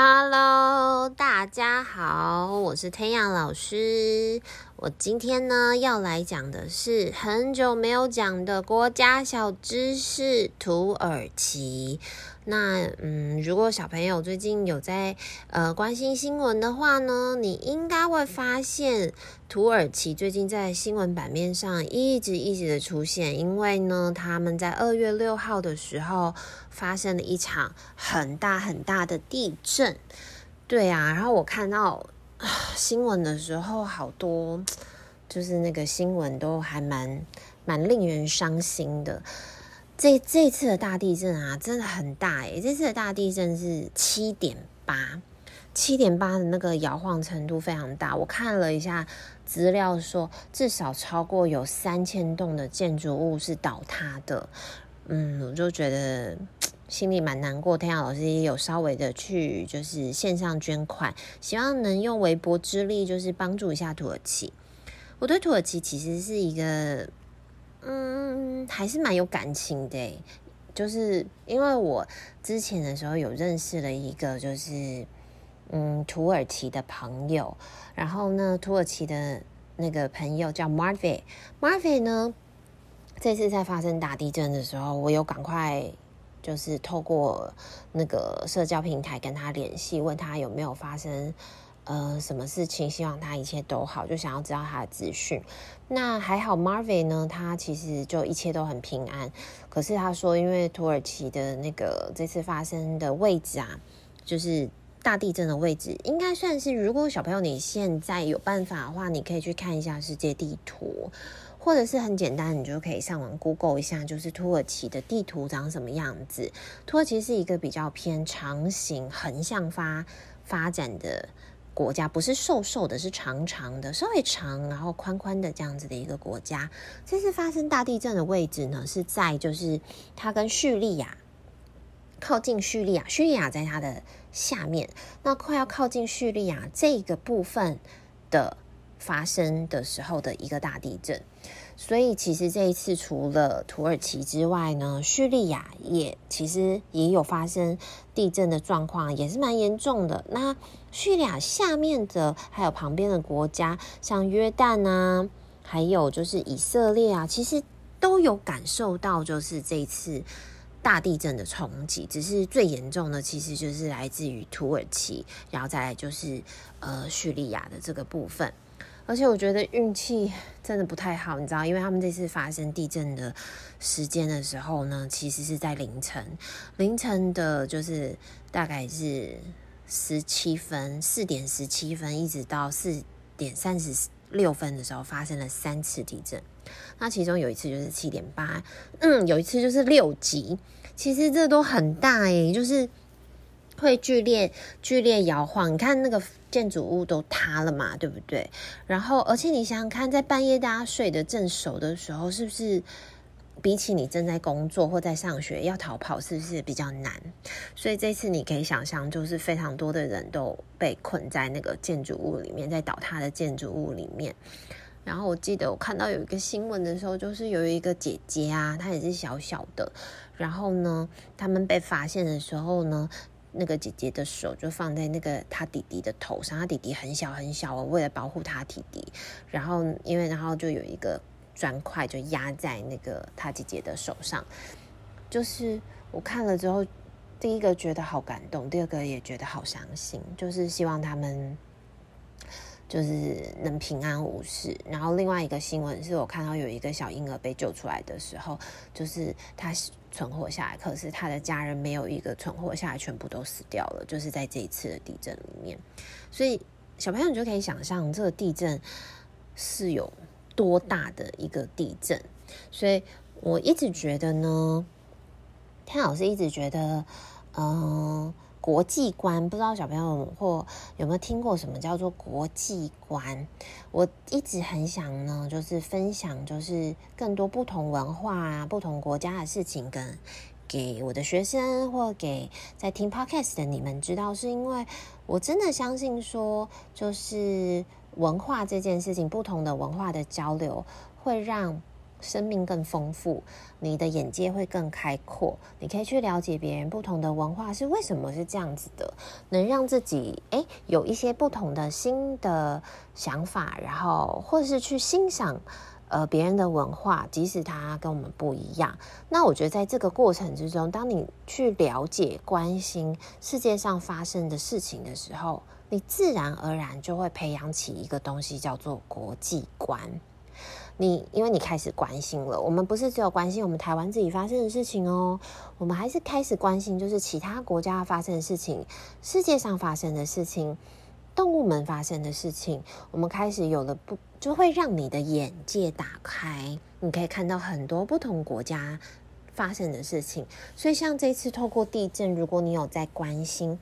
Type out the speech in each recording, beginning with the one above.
Hello，大家好，我是天阳老师。我今天呢要来讲的是很久没有讲的国家小知识——土耳其。那嗯，如果小朋友最近有在呃关心新闻的话呢，你应该会发现土耳其最近在新闻版面上一直一直的出现，因为呢，他们在二月六号的时候发生了一场很大很大的地震。对啊，然后我看到。新闻的时候，好多 就是那个新闻都还蛮蛮令人伤心的。这这次的大地震啊，真的很大诶，这次的大地震是七点八，七点八的那个摇晃程度非常大。我看了一下资料说，至少超过有三千栋的建筑物是倒塌的。嗯，我就觉得。心里蛮难过，天阳老师也有稍微的去就是线上捐款，希望能用微薄之力就是帮助一下土耳其。我对土耳其其实是一个，嗯，还是蛮有感情的，就是因为我之前的时候有认识了一个就是嗯土耳其的朋友，然后呢土耳其的那个朋友叫 Marve，Marve 呢这次在发生大地震的时候，我有赶快。就是透过那个社交平台跟他联系，问他有没有发生呃什么事情，希望他一切都好，就想要知道他的资讯。那还好，Marvin 呢，他其实就一切都很平安。可是他说，因为土耳其的那个这次发生的位置啊，就是大地震的位置，应该算是，如果小朋友你现在有办法的话，你可以去看一下世界地图。或者是很简单，你就可以上网 Google 一下，就是土耳其的地图长什么样子。土耳其是一个比较偏长形、横向发发展的国家，不是瘦瘦的，是长长的，稍微长然后宽宽的这样子的一个国家。这次发生大地震的位置呢，是在就是它跟叙利亚靠近叙利亚，叙利亚在它的下面，那快要靠近叙利亚这个部分的。发生的时候的一个大地震，所以其实这一次除了土耳其之外呢，叙利亚也其实也有发生地震的状况，也是蛮严重的。那叙利亚下面的还有旁边的国家，像约旦啊，还有就是以色列啊，其实都有感受到就是这一次大地震的冲击，只是最严重的其实就是来自于土耳其，然后再来就是呃叙利亚的这个部分。而且我觉得运气真的不太好，你知道，因为他们这次发生地震的时间的时候呢，其实是在凌晨，凌晨的就是大概是十七分，四点十七分，一直到四点三十六分的时候发生了三次地震。那其中有一次就是七点八，嗯，有一次就是六级，其实这都很大诶，就是。会剧烈剧烈摇晃，你看那个建筑物都塌了嘛，对不对？然后，而且你想想看，在半夜大家睡得正熟的时候，是不是比起你正在工作或在上学要逃跑，是不是比较难？所以这次你可以想象，就是非常多的人都被困在那个建筑物里面，在倒塌的建筑物里面。然后我记得我看到有一个新闻的时候，就是有一个姐姐啊，她也是小小的，然后呢，他们被发现的时候呢。那个姐姐的手就放在那个她弟弟的头上，她弟弟很小很小，为了保护她弟弟，然后因为然后就有一个砖块就压在那个她姐姐的手上，就是我看了之后，第一个觉得好感动，第二个也觉得好伤心，就是希望他们。就是能平安无事。然后另外一个新闻是我看到有一个小婴儿被救出来的时候，就是他存活下来，可是他的家人没有一个存活下来，全部都死掉了。就是在这一次的地震里面，所以小朋友你就可以想象这个地震是有多大的一个地震。所以我一直觉得呢，天老师一直觉得，嗯、国际观，不知道小朋友或有没有听过什么叫做国际观？我一直很想呢，就是分享，就是更多不同文化啊、不同国家的事情，跟给我的学生或给在听 Podcast 的你们知道，是因为我真的相信说，就是文化这件事情，不同的文化的交流会让生命更丰富，你的眼界会更开阔，你可以去了解别人不同的文化是为什么是这样子的，能让自己诶有一些不同的新的想法，然后或是去欣赏呃别人的文化，即使他跟我们不一样。那我觉得在这个过程之中，当你去了解、关心世界上发生的事情的时候，你自然而然就会培养起一个东西，叫做国际观。你因为你开始关心了，我们不是只有关心我们台湾自己发生的事情哦，我们还是开始关心，就是其他国家发生的事情，世界上发生的事情，动物们发生的事情，我们开始有了不，就会让你的眼界打开，你可以看到很多不同国家发生的事情。所以像这次透过地震，如果你有在关心，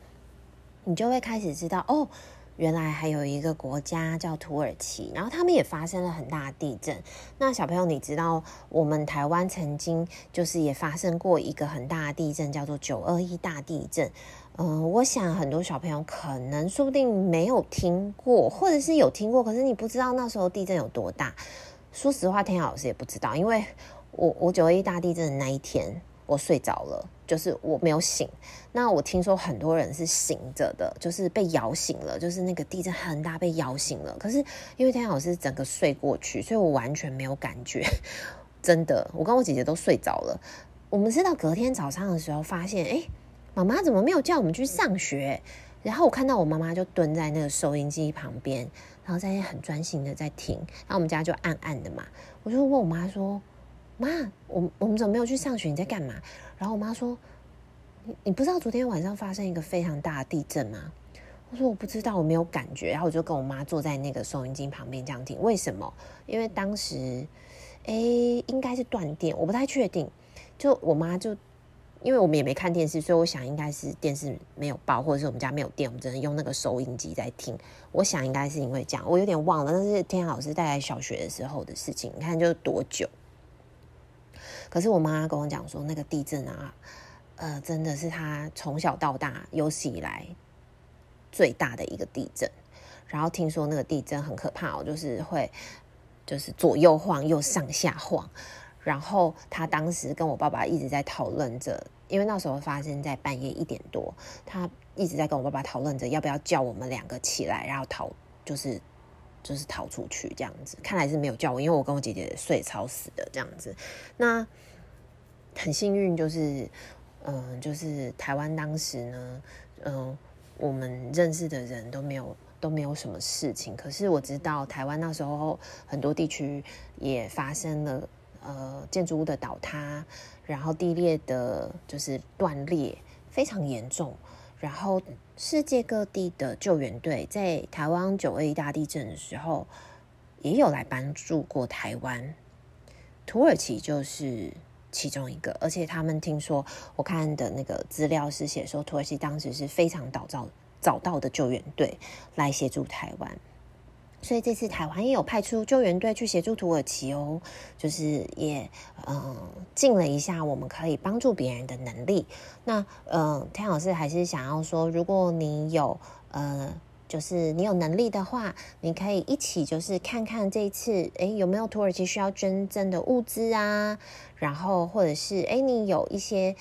你就会开始知道哦。原来还有一个国家叫土耳其，然后他们也发生了很大的地震。那小朋友，你知道我们台湾曾经就是也发生过一个很大的地震，叫做九二一大地震。嗯、我想很多小朋友可能说不定没有听过，或者是有听过，可是你不知道那时候地震有多大。说实话，天老师也不知道，因为我我九二一大地震的那一天。我睡着了，就是我没有醒。那我听说很多人是醒着的，就是被摇醒了，就是那个地震很大被摇醒了。可是因为天老师整个睡过去，所以我完全没有感觉。真的，我跟我姐姐都睡着了。我们是到隔天早上的时候发现，哎，妈妈怎么没有叫我们去上学？然后我看到我妈妈就蹲在那个收音机旁边，然后在很专心的在听。然后我们家就暗暗的嘛，我就问我妈说。妈，我我们怎么没有去上学？你在干嘛？然后我妈说：“你你不知道昨天晚上发生一个非常大的地震吗？”我说：“我不知道，我没有感觉。”然后我就跟我妈坐在那个收音机旁边这样听。为什么？因为当时，哎，应该是断电，我不太确定。就我妈就，因为我们也没看电视，所以我想应该是电视没有报，或者是我们家没有电，我们只能用那个收音机在听。我想应该是因为这样，我有点忘了，那是天老师带来小学的时候的事情。你看，就多久？可是我妈跟我讲说，那个地震啊，呃，真的是她从小到大有史以来最大的一个地震。然后听说那个地震很可怕哦，就是会就是左右晃又上下晃。然后她当时跟我爸爸一直在讨论着，因为那时候发生在半夜一点多，她一直在跟我爸爸讨论着要不要叫我们两个起来，然后逃，就是。就是逃出去这样子，看来是没有叫我，因为我跟我姐姐睡超死的这样子。那很幸运，就是嗯，就是台湾当时呢，嗯，我们认识的人都没有都没有什么事情。可是我知道台湾那时候很多地区也发生了呃建筑物的倒塌，然后地裂的就是断裂非常严重。然后，世界各地的救援队在台湾九二一大地震的时候，也有来帮助过台湾。土耳其就是其中一个，而且他们听说，我看的那个资料是写说，土耳其当时是非常早早找到的救援队来协助台湾。所以这次台湾也有派出救援队去协助土耳其哦，就是也嗯尽了一下我们可以帮助别人的能力。那嗯，天老师还是想要说，如果你有呃，就是你有能力的话，你可以一起就是看看这一次，诶，有没有土耳其需要捐赠的物资啊？然后或者是诶，你有一些。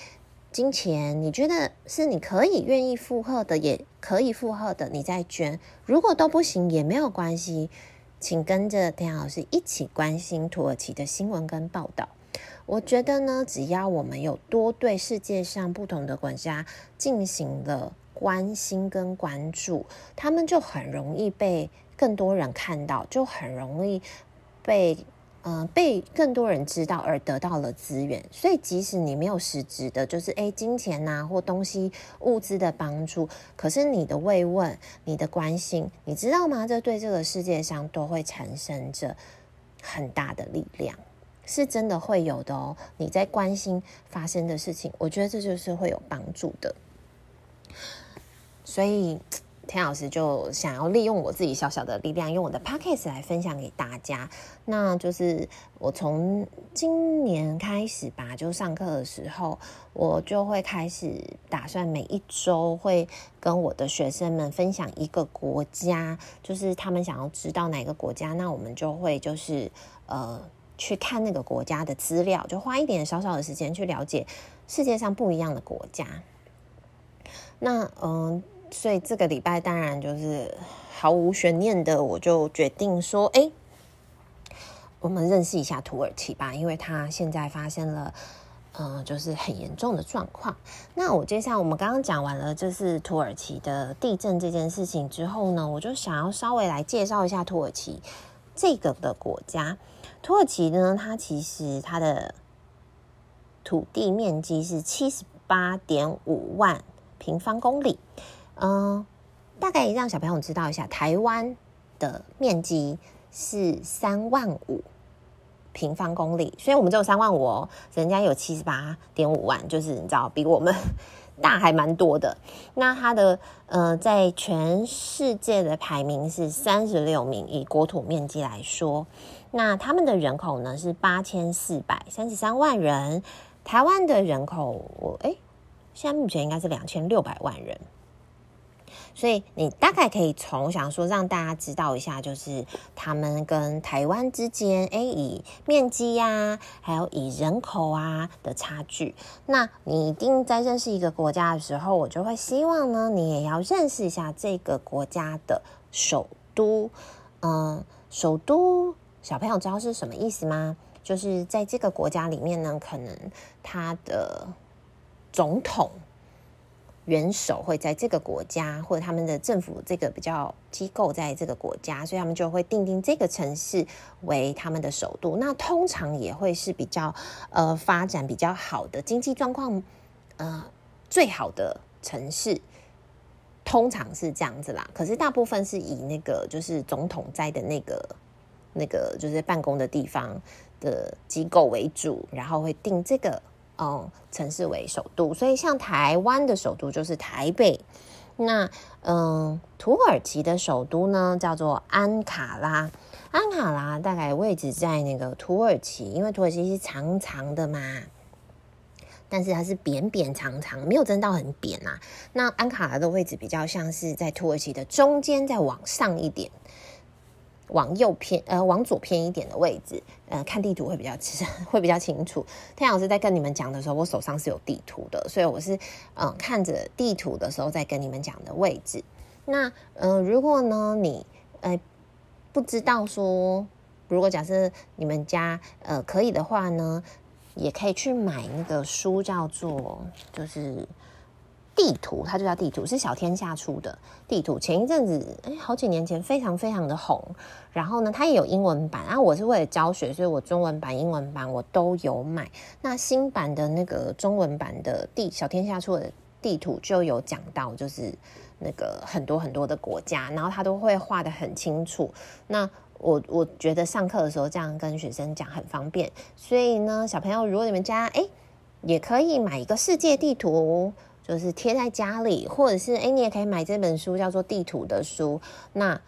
金钱，你觉得是你可以愿意负荷的，也可以负荷的，你再捐。如果都不行也没有关系，请跟着天老师一起关心土耳其的新闻跟报道。我觉得呢，只要我们有多对世界上不同的国家进行了关心跟关注，他们就很容易被更多人看到，就很容易被。嗯、被更多人知道而得到了资源，所以即使你没有实质的，就是诶金钱呐、啊、或东西物资的帮助，可是你的慰问、你的关心，你知道吗？这对这个世界上都会产生着很大的力量，是真的会有的哦。你在关心发生的事情，我觉得这就是会有帮助的，所以。田老师就想要利用我自己小小的力量，用我的 podcast 来分享给大家。那就是我从今年开始吧，就上课的时候，我就会开始打算每一周会跟我的学生们分享一个国家，就是他们想要知道哪个国家，那我们就会就是呃去看那个国家的资料，就花一点小小的时间去了解世界上不一样的国家。那嗯，所以这个礼拜当然就是毫无悬念的，我就决定说，哎，我们认识一下土耳其吧，因为它现在发生了。嗯，就是很严重的状况。那我接下来我们刚刚讲完了，就是土耳其的地震这件事情之后呢，我就想要稍微来介绍一下土耳其这个的国家。土耳其呢，它其实它的土地面积是七十八点五万平方公里。嗯，大概让小朋友知道一下，台湾的面积是三万五。平方公里，所以我们只有三万五哦，人家有七十八点五万，就是你知道比我们大还蛮多的。那它的呃，在全世界的排名是三十六名，以国土面积来说，那他们的人口呢是八千四百三十三万人，台湾的人口我哎，现在目前应该是两千六百万人。所以你大概可以从我想说让大家知道一下，就是他们跟台湾之间，诶，以面积呀、还有以人口啊的差距。那你一定在认识一个国家的时候，我就会希望呢，你也要认识一下这个国家的首都。嗯，首都小朋友知道是什么意思吗？就是在这个国家里面呢，可能他的总统。元首会在这个国家，或者他们的政府这个比较机构在这个国家，所以他们就会定定这个城市为他们的首都。那通常也会是比较呃发展比较好的经济状况呃最好的城市，通常是这样子啦。可是大部分是以那个就是总统在的那个那个就是办公的地方的机构为主，然后会定这个。哦，城市为首都，所以像台湾的首都就是台北。那嗯，土耳其的首都呢叫做安卡拉。安卡拉大概位置在那个土耳其，因为土耳其是长长的嘛，但是它是扁扁长长，没有真到很扁啊。那安卡拉的位置比较像是在土耳其的中间，再往上一点。往右偏，呃，往左偏一点的位置，呃，看地图会比较其实，会比较清楚。太阳老师在跟你们讲的时候，我手上是有地图的，所以我是，嗯、看着地图的时候在跟你们讲的位置。那，嗯、如果呢，你，呃，不知道说，如果假设你们家，呃，可以的话呢，也可以去买那个书，叫做，就是。地图，它就叫地图，是小天下出的地图。前一阵子，哎，好几年前，非常非常的红。然后呢，它也有英文版然啊。我是为了教学，所以我中文版、英文版我都有买。那新版的那个中文版的地小天下出的地图就有讲到，就是那个很多很多的国家，然后它都会画得很清楚。那我我觉得上课的时候这样跟学生讲很方便。所以呢，小朋友，如果你们家哎，也可以买一个世界地图。就是贴在家里，或者是哎，你也可以买这本书，叫做《地图》的书。那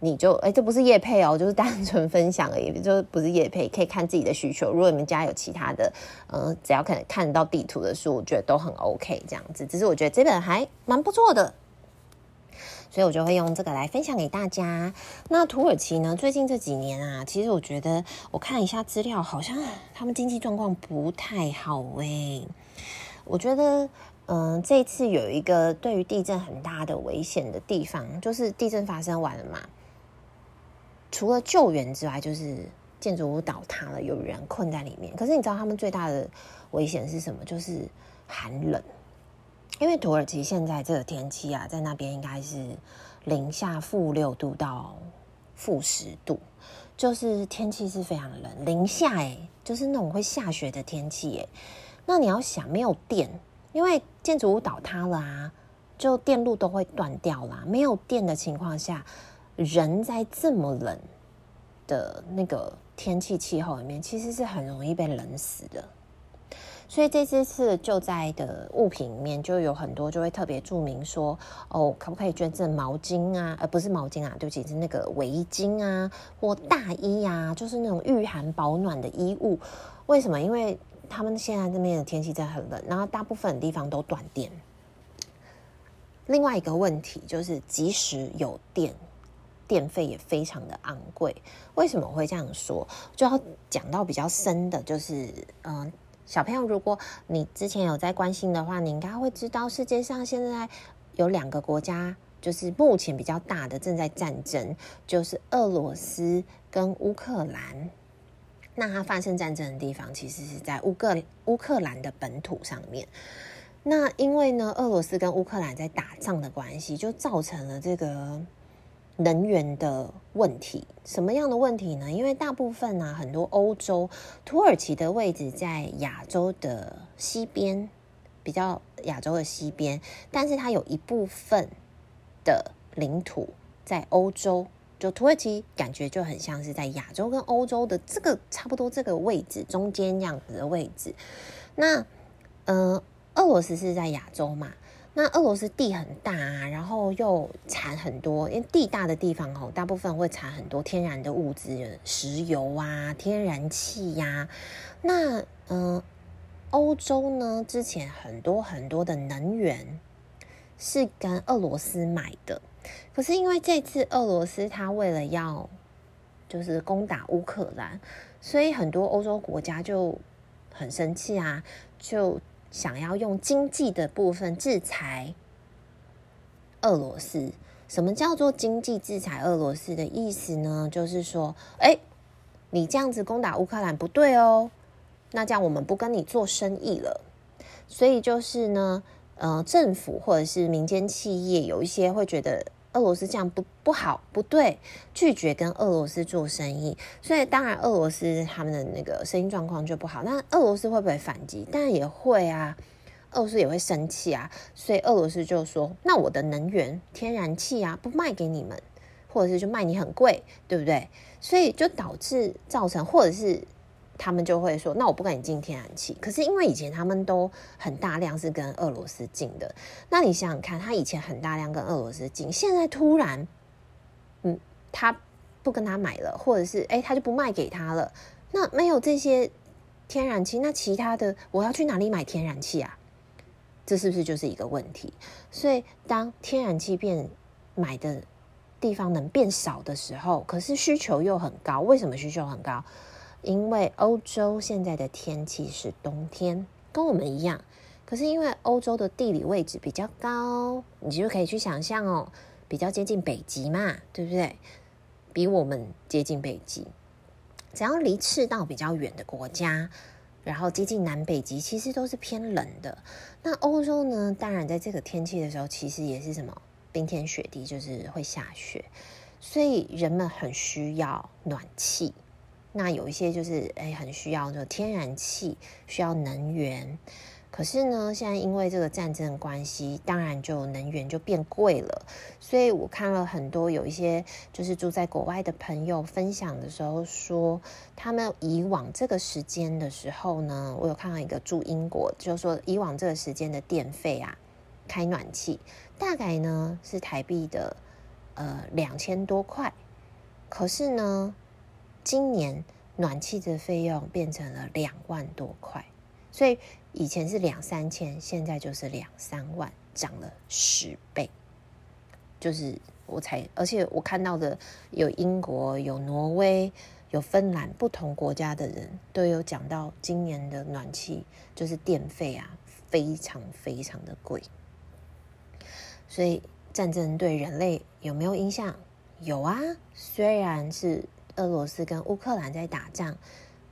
你就哎，这不是叶配哦，就是单纯分享而已，就不是叶配，可以看自己的需求。如果你们家有其他的，嗯、呃，只要可能看得到地图的书，我觉得都很 OK。这样子，只是我觉得这本还蛮不错的，所以我就会用这个来分享给大家。那土耳其呢？最近这几年啊，其实我觉得我看一下资料，好像他们经济状况不太好诶、我觉得。嗯，这次有一个对于地震很大的危险的地方，就是地震发生完了嘛，除了救援之外，就是建筑物倒塌了，有人困在里面。可是你知道他们最大的危险是什么？就是寒冷，因为土耳其现在这个天气啊，在那边应该是零下负六度到负十度，就是天气是非常冷，零下哎，就是那种会下雪的天气哎。那你要想，没有电。因为建筑物倒塌了啊，就电路都会断掉啦。没有电的情况下，人在这么冷的那个天气气候里面，其实是很容易被冷死的。所以这次次救灾的物品里面，就有很多就会特别注明说，哦，可不可以捐赠毛巾啊？而不是毛巾啊，对不起，是那个围巾啊，或大衣啊，就是那种御寒保暖的衣物。为什么？因为他们现在这边的天气真很冷，然后大部分地方都断电。另外一个问题就是，即使有电，电费也非常的昂贵。为什么会这样说？就要讲到比较深的，就是嗯，小朋友，如果你之前有在关心的话，你应该会知道，世界上现在有两个国家，就是目前比较大的正在战争，就是俄罗斯跟乌克兰。那它发生战争的地方，其实是在乌克乌克兰的本土上面。那因为呢，俄罗斯跟乌克兰在打仗的关系，就造成了这个能源的问题。什么样的问题呢？因为大部分呢、很多欧洲，土耳其的位置在亚洲的西边，比较亚洲的西边，但是它有一部分的领土在欧洲。土耳其感觉就很像是在亚洲跟欧洲的这个差不多这个位置中间样子的位置。那，呃，俄罗斯是在亚洲嘛？那俄罗斯地很大啊，然后又产很多，因为地大的地方哦，大部分会产很多天然的物资，石油啊、天然气呀、那，嗯、呃，欧洲呢，之前很多很多的能源是跟俄罗斯买的。可是因为这次俄罗斯他为了要就是攻打乌克兰，所以很多欧洲国家就很生气啊，就想要用经济的部分制裁俄罗斯。什么叫做经济制裁俄罗斯的意思呢？就是说，哎，你这样子攻打乌克兰不对哦，那这样我们不跟你做生意了。所以就是呢，呃，政府或者是民间企业有一些会觉得。俄罗斯这样不不好，不对，拒绝跟俄罗斯做生意，所以当然俄罗斯他们的那个生意状况就不好。那俄罗斯会不会反击？当然也会啊，俄罗斯也会生气啊。所以俄罗斯就说：“那我的能源、天然气啊，不卖给你们，或者是就卖你很贵，对不对？”所以就导致造成，或者是。他们就会说：“那我不跟你进天然气。”可是因为以前他们都很大量是跟俄罗斯进的，那你想想看，他以前很大量跟俄罗斯进，现在突然，嗯，他不跟他买了，或者是哎，他就不卖给他了。那没有这些天然气，那其他的我要去哪里买天然气啊？这是不是就是一个问题？所以当天然气变买的地方能变少的时候，可是需求又很高。为什么需求很高？因为欧洲现在的天气是冬天，跟我们一样。可是因为欧洲的地理位置比较高，你就可以去想象哦，比较接近北极嘛，对不对？比我们接近北极，只要离赤道比较远的国家，然后接近南北极，其实都是偏冷的。那欧洲呢？当然在这个天气的时候，其实也是什么冰天雪地，就是会下雪，所以人们很需要暖气。那有一些就是诶很需要就天然气，需要能源。可是呢，现在因为这个战争的关系，当然就能源就变贵了。所以我看了很多有一些就是住在国外的朋友分享的时候说，他们以往这个时间的时候呢，我有看到一个住英国，就是说以往这个时间的电费啊，开暖气大概呢是台币的呃两千多块。可是呢，今年暖气的费用变成了两万多块，所以以前是两三千，现在就是两三万，涨了十倍。就是我才，而且我看到的有英国、有挪威、有芬兰，不同国家的人都有讲到今年的暖气就是电费啊，非常非常的贵。所以战争对人类有没有影响？有啊，虽然是。俄罗斯跟乌克兰在打仗，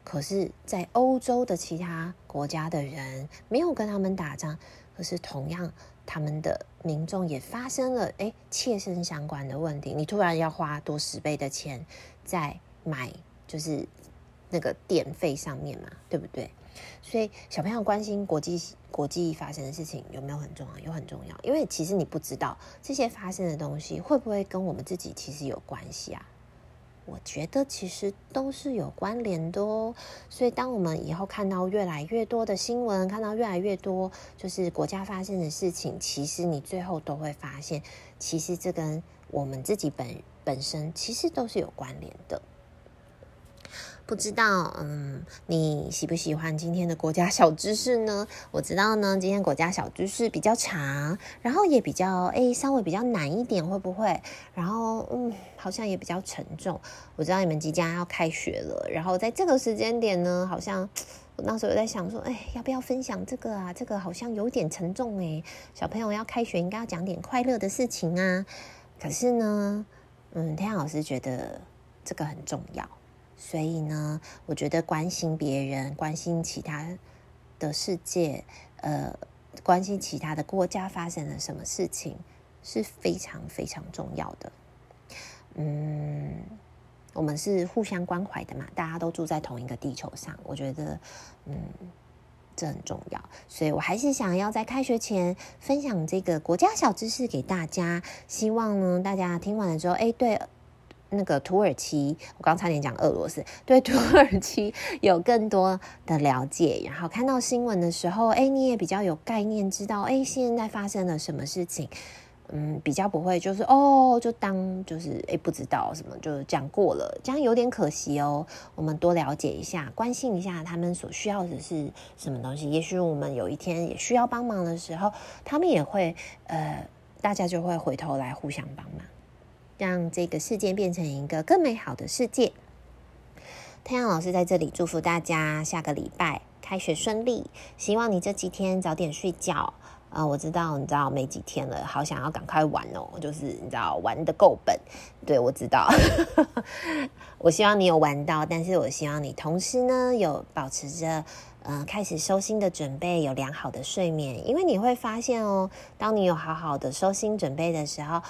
可是，在欧洲的其他国家的人没有跟他们打仗，可是同样，他们的民众也发生了诶切身相关的问题。你突然要花多十倍的钱在买，就是那个电费上面嘛，对不对？所以小朋友关心国际国际发生的事情有没有很重要？有很重要，因为其实你不知道这些发生的东西会不会跟我们自己其实有关系啊。我觉得其实都是有关联的哦，所以当我们以后看到越来越多的新闻，看到越来越多就是国家发生的事情，其实你最后都会发现，其实这跟我们自己本本身其实都是有关联的。不知道，嗯，你喜不喜欢今天的国家小知识呢？我知道呢，今天国家小知识比较长，然后也比较诶，稍微比较难一点，会不会？然后嗯，好像也比较沉重。我知道你们即将要开学了，然后在这个时间点呢，好像我那时候在想说，哎，要不要分享这个啊？这个好像有点沉重诶。小朋友要开学，应该要讲点快乐的事情啊。可是呢，嗯，天老师觉得这个很重要。所以呢，我觉得关心别人、关心其他的世界，呃，关心其他的国家发生了什么事情，是非常非常重要的。嗯，我们是互相关怀的嘛，大家都住在同一个地球上，我觉得，嗯，这很重要。所以我还是想要在开学前分享这个国家小知识给大家，希望呢，大家听完了之后，哎，对。那个土耳其，我刚差点讲俄罗斯，对 土耳其有更多的了解，然后看到新闻的时候，哎，你也比较有概念，知道哎现在发生了什么事情，嗯，比较不会就是哦，就当就是哎不知道什么，就讲过了，这样有点可惜哦。我们多了解一下，关心一下他们所需要的是什么东西，也许我们有一天也需要帮忙的时候，他们也会呃，大家就会回头来互相帮忙。让这个世界变成一个更美好的世界。太阳老师在这里祝福大家下个礼拜开学顺利，希望你这几天早点睡觉。啊、我知道，你知道没几天了，好想要赶快玩哦，就是你知道玩得够本。对，我知道，我希望你有玩到，但是我希望你同时呢有保持着呃开始收心的准备，有良好的睡眠，因为你会发现哦，当你有好好的收心准备的时候。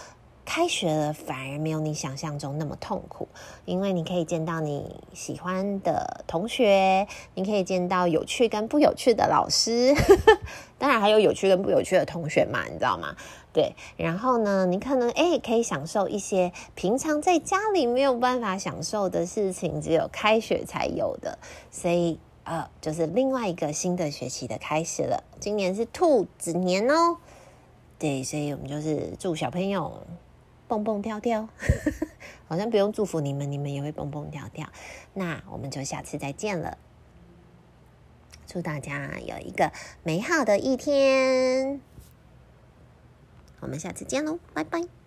开学了，反而没有你想象中那么痛苦，因为你可以见到你喜欢的同学，你可以见到有趣跟不有趣的老师，当然还有有趣跟不有趣的同学嘛，你知道吗？对，然后呢，你可能诶可以享受一些平常在家里没有办法享受的事情，只有开学才有的，所以呃，就是另外一个新的学期的开始了。今年是兔子年哦，对，所以我们就是祝小朋友。蹦蹦跳跳，好像不用祝福你们，你们也会蹦蹦跳跳。那我们就下次再见了，祝大家有一个美好的一天。我们下次见喽，拜拜。